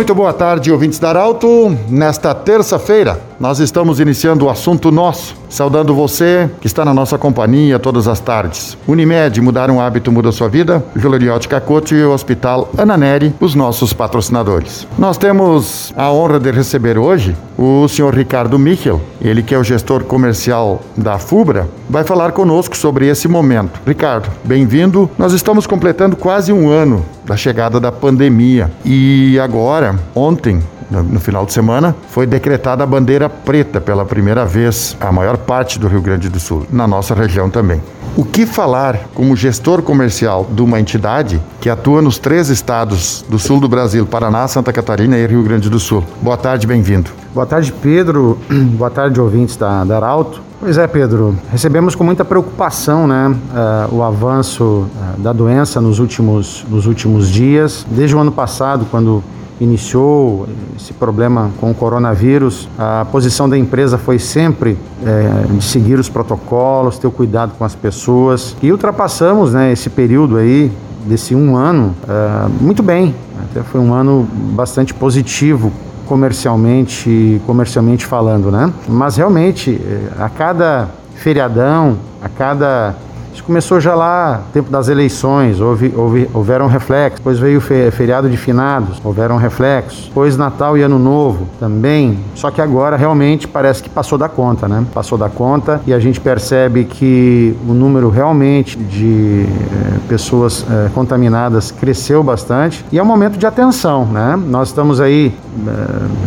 Muito boa tarde, ouvintes da Arauto. Nesta terça-feira, nós estamos iniciando o assunto nosso, saudando você que está na nossa companhia todas as tardes. Unimed, mudar um hábito muda sua vida. Juliote Cacote e o Hospital Ana Neri, os nossos patrocinadores. Nós temos a honra de receber hoje o senhor Ricardo Michel, ele que é o gestor comercial da FUBRA, vai falar conosco sobre esse momento. Ricardo, bem-vindo. Nós estamos completando quase um ano da chegada da pandemia e agora, ontem, no final de semana, foi decretada a bandeira preta pela primeira vez, a maior parte do Rio Grande do Sul, na nossa região também. O que falar como gestor comercial de uma entidade que atua nos três estados do sul do Brasil, Paraná, Santa Catarina e Rio Grande do Sul? Boa tarde, bem-vindo. Boa tarde, Pedro. Boa tarde, ouvintes da, da Arauto. Pois é, Pedro. Recebemos com muita preocupação né, uh, o avanço uh, da doença nos últimos, nos últimos dias. Desde o ano passado, quando iniciou esse problema com o coronavírus, a posição da empresa foi sempre é, de seguir os protocolos, ter o cuidado com as pessoas e ultrapassamos né, esse período aí desse um ano é, muito bem. Até foi um ano bastante positivo comercialmente, comercialmente falando, né? Mas realmente é, a cada feriadão, a cada isso começou já lá, tempo das eleições, houve, houve, houveram reflexos. Depois veio o feriado de finados, houveram reflexos. Depois Natal e Ano Novo também. Só que agora realmente parece que passou da conta, né? Passou da conta e a gente percebe que o número realmente de eh, pessoas eh, contaminadas cresceu bastante e é um momento de atenção, né? Nós estamos aí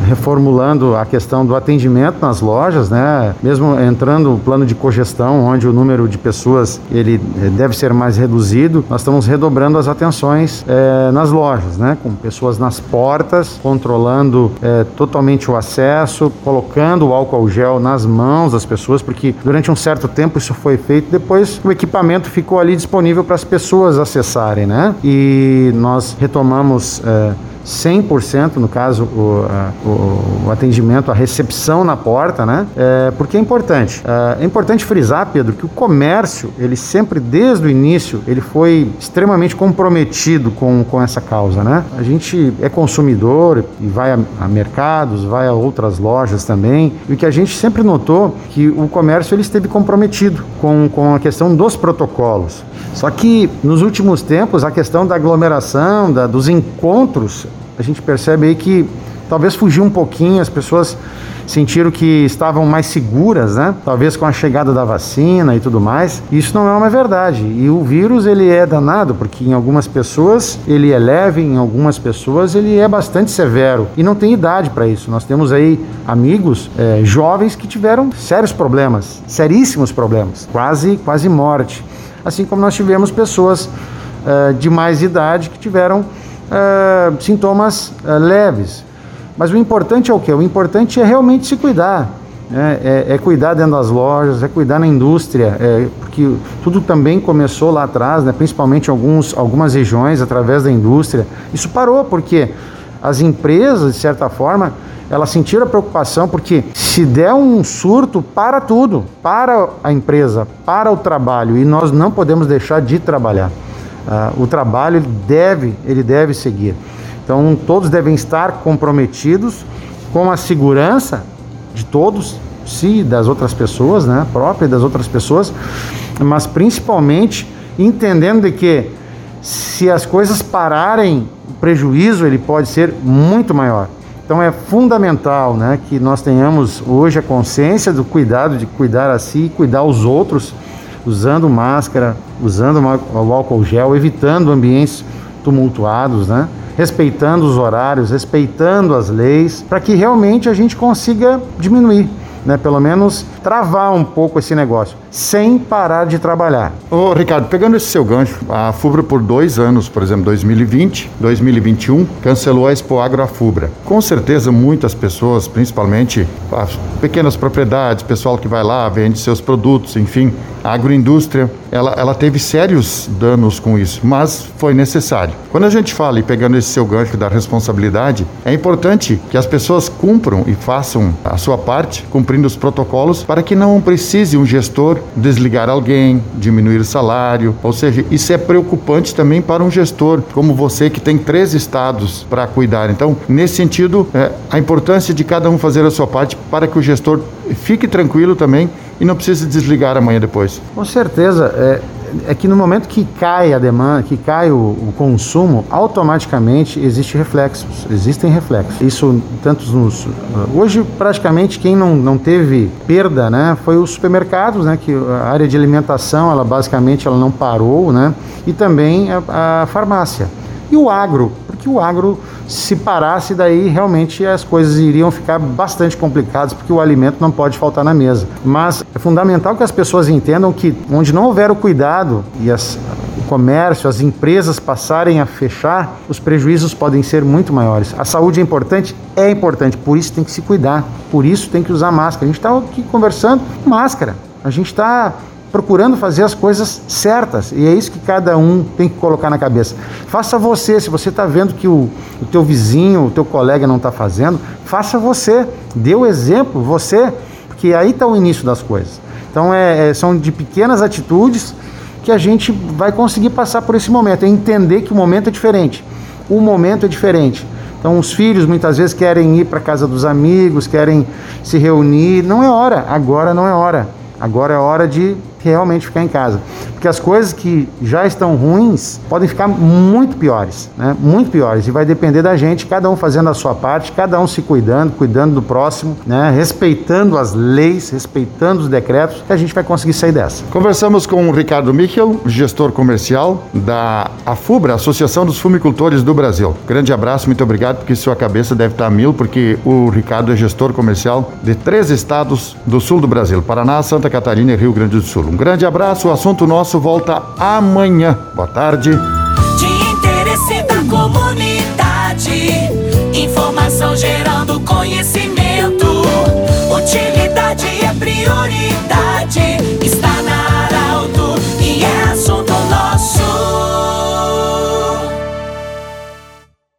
reformulando a questão do atendimento nas lojas, né? Mesmo entrando o plano de cogestão, onde o número de pessoas ele eh, deve ser mais reduzido, nós estamos redobrando as atenções é, nas lojas, né? com pessoas nas portas, controlando é, totalmente o acesso, colocando o álcool gel nas mãos das pessoas, porque durante um certo tempo isso foi feito, depois o equipamento ficou ali disponível para as pessoas acessarem, né? E nós retomamos. É, 100%, no caso, o, o, o, atendimento, a recepção na porta, né? É, porque é importante. É, é, importante frisar, Pedro, que o comércio, ele sempre, desde o início, ele foi extremamente comprometido com, com essa causa, né? A gente é consumidor e vai a, a mercados, vai a outras lojas também, e o que a gente sempre notou que o comércio ele esteve comprometido com, com a questão dos protocolos. Só que nos últimos tempos, a questão da aglomeração, da, dos encontros, a gente percebe aí que talvez fugiu um pouquinho, as pessoas sentiram que estavam mais seguras, né? Talvez com a chegada da vacina e tudo mais. Isso não é uma verdade. E o vírus ele é danado porque em algumas pessoas ele é leve, em algumas pessoas ele é bastante severo e não tem idade para isso. Nós temos aí amigos é, jovens que tiveram sérios problemas, seríssimos problemas, quase quase morte. Assim como nós tivemos pessoas é, de mais idade que tiveram uh, sintomas uh, leves. Mas o importante é o que? O importante é realmente se cuidar. Né? É, é, cuidar dentro das lojas, é cuidar na indústria, é, porque tudo também começou lá atrás, né? principalmente alguns, algumas regiões, através da indústria. Isso parou porque as empresas, de certa forma, elas sentiram a preocupação porque se der um surto, para tudo, para a empresa, para o trabalho, e nós não podemos deixar de trabalhar. Uh, o trabalho ele deve, ele deve seguir. Então todos devem estar comprometidos com a segurança de todos, se das outras pessoas, né, própria das outras pessoas, mas principalmente entendendo de que se as coisas pararem, o prejuízo ele pode ser muito maior. Então é fundamental, né, que nós tenhamos hoje a consciência do cuidado de cuidar a si e cuidar os outros usando máscara, usando o álcool gel, evitando ambientes tumultuados, né? respeitando os horários, respeitando as leis, para que realmente a gente consiga diminuir né, pelo menos travar um pouco esse negócio, sem parar de trabalhar. Ô, Ricardo, pegando esse seu gancho, a FUBRA por dois anos, por exemplo, 2020, 2021, cancelou a Expo Agro FUBRA. Com certeza, muitas pessoas, principalmente as pequenas propriedades, pessoal que vai lá, vende seus produtos, enfim, a agroindústria, ela, ela teve sérios danos com isso, mas foi necessário. Quando a gente fala, e pegando esse seu gancho da responsabilidade, é importante que as pessoas cumpram e façam a sua parte, cumprir cumprindo os protocolos para que não precise um gestor desligar alguém, diminuir o salário. Ou seja, isso é preocupante também para um gestor como você que tem três estados para cuidar. Então, nesse sentido, é, a importância de cada um fazer a sua parte para que o gestor fique tranquilo também e não precise desligar amanhã depois. Com certeza. É, é que no momento que cai a demanda, que cai o, o consumo, automaticamente existe reflexos, existem reflexos. Isso tantos nos hoje praticamente quem não, não teve perda, né, foi os supermercados, né, que a área de alimentação, ela basicamente ela não parou, né, e também a, a farmácia. E o agro, porque o agro se parasse daí realmente as coisas iriam ficar bastante complicadas porque o alimento não pode faltar na mesa. Mas é fundamental que as pessoas entendam que onde não houver o cuidado e as, o comércio, as empresas passarem a fechar, os prejuízos podem ser muito maiores. A saúde é importante? É importante, por isso tem que se cuidar, por isso tem que usar máscara. A gente está aqui conversando, máscara. A gente está procurando fazer as coisas certas. E é isso que cada um tem que colocar na cabeça. Faça você, se você está vendo que o, o teu vizinho, o teu colega não está fazendo, faça você. Dê o exemplo, você, porque aí está o início das coisas. Então é, é, são de pequenas atitudes que a gente vai conseguir passar por esse momento. É entender que o momento é diferente. O momento é diferente. Então, os filhos muitas vezes querem ir para casa dos amigos, querem se reunir. Não é hora, agora não é hora. Agora é hora de realmente ficar em casa. Porque as coisas que já estão ruins podem ficar muito piores, né? Muito piores. E vai depender da gente, cada um fazendo a sua parte, cada um se cuidando, cuidando do próximo, né? Respeitando as leis, respeitando os decretos, que a gente vai conseguir sair dessa. Conversamos com o Ricardo Michel, gestor comercial da AFUBRA, Associação dos Fumicultores do Brasil. Grande abraço, muito obrigado, porque sua cabeça deve estar mil, porque o Ricardo é gestor comercial de três estados do sul do Brasil: Paraná, Santa Catarina e Rio Grande do Sul. Um grande abraço, o assunto nosso volta amanhã. Boa tarde. De interesse da comunidade, informação gerando conhecimento. Utilidade é prioridade.